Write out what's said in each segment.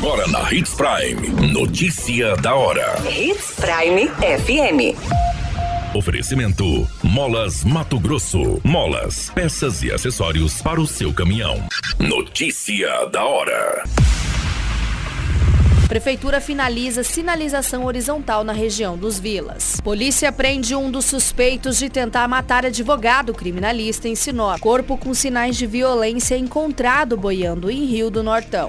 Agora na Hits Prime. Notícia da hora. Hits Prime FM. Oferecimento: Molas Mato Grosso. Molas, peças e acessórios para o seu caminhão. Notícia da hora. Prefeitura finaliza sinalização horizontal na região dos Vilas. Polícia prende um dos suspeitos de tentar matar advogado criminalista em Sinop. Corpo com sinais de violência encontrado boiando em Rio do Nortão.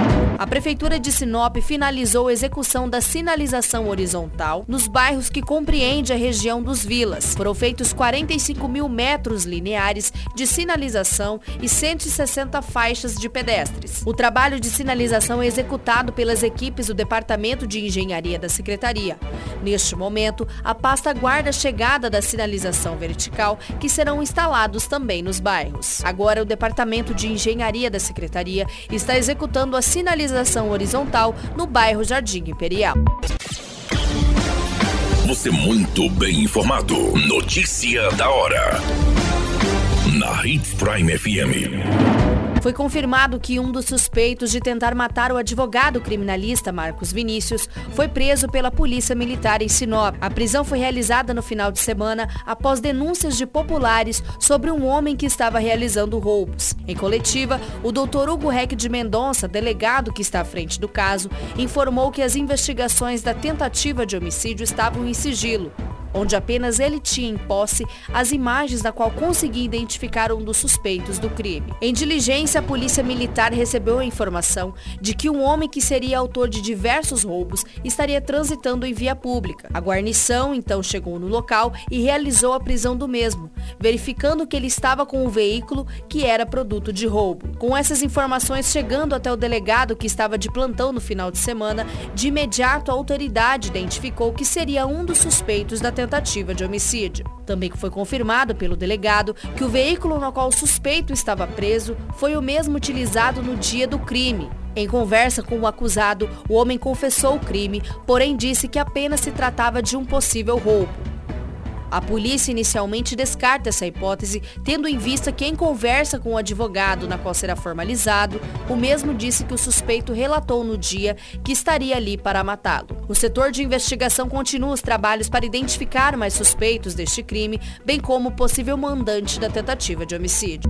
A Prefeitura de Sinop finalizou a execução da sinalização horizontal nos bairros que compreende a região dos Vilas. Foram feitos 45 mil metros lineares de sinalização e 160 faixas de pedestres. O trabalho de sinalização é executado pelas equipes do Departamento de Engenharia da Secretaria. Neste momento, a pasta aguarda a chegada da sinalização vertical, que serão instalados também nos bairros. Agora, o Departamento de Engenharia da Secretaria está executando a sinalização sinalização horizontal no bairro Jardim Imperial. Você muito bem informado. Notícia da hora. Na Hits Prime FM. Foi confirmado que um dos suspeitos de tentar matar o advogado criminalista Marcos Vinícius foi preso pela Polícia Militar em Sinop. A prisão foi realizada no final de semana após denúncias de populares sobre um homem que estava realizando roubos. Em coletiva, o doutor Hugo Reck de Mendonça, delegado que está à frente do caso, informou que as investigações da tentativa de homicídio estavam em sigilo onde apenas ele tinha em posse as imagens da qual conseguia identificar um dos suspeitos do crime. Em diligência, a polícia militar recebeu a informação de que um homem que seria autor de diversos roubos estaria transitando em via pública. A guarnição então chegou no local e realizou a prisão do mesmo, verificando que ele estava com o veículo que era produto de roubo. Com essas informações chegando até o delegado que estava de plantão no final de semana, de imediato a autoridade identificou que seria um dos suspeitos da tentativa de homicídio. Também foi confirmado pelo delegado que o veículo no qual o suspeito estava preso foi o mesmo utilizado no dia do crime. Em conversa com o acusado, o homem confessou o crime, porém disse que apenas se tratava de um possível roubo. A polícia inicialmente descarta essa hipótese, tendo em vista que em conversa com o advogado na qual será formalizado, o mesmo disse que o suspeito relatou no dia que estaria ali para matá-lo. O setor de investigação continua os trabalhos para identificar mais suspeitos deste crime, bem como o possível mandante da tentativa de homicídio.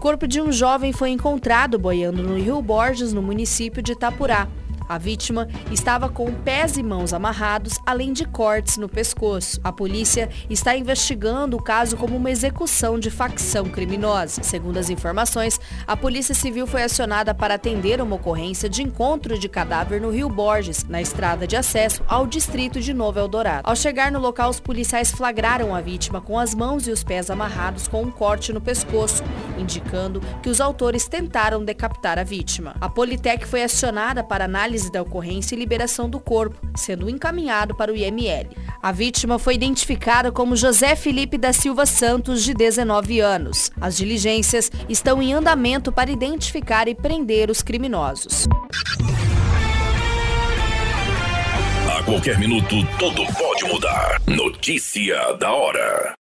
Corpo de um jovem foi encontrado boiando no Rio Borges, no município de Itapurá. A vítima estava com pés e mãos amarrados, além de cortes no pescoço. A polícia está investigando o caso como uma execução de facção criminosa. Segundo as informações, a Polícia Civil foi acionada para atender uma ocorrência de encontro de cadáver no Rio Borges, na estrada de acesso ao distrito de Novo Eldorado. Ao chegar no local, os policiais flagraram a vítima com as mãos e os pés amarrados com um corte no pescoço, indicando que os autores tentaram decapitar a vítima. A Politec foi acionada para análise da ocorrência e liberação do corpo, sendo encaminhado para o IML. A vítima foi identificada como José Felipe da Silva Santos, de 19 anos. As diligências estão em andamento para identificar e prender os criminosos. A qualquer minuto, tudo pode mudar. Notícia da hora.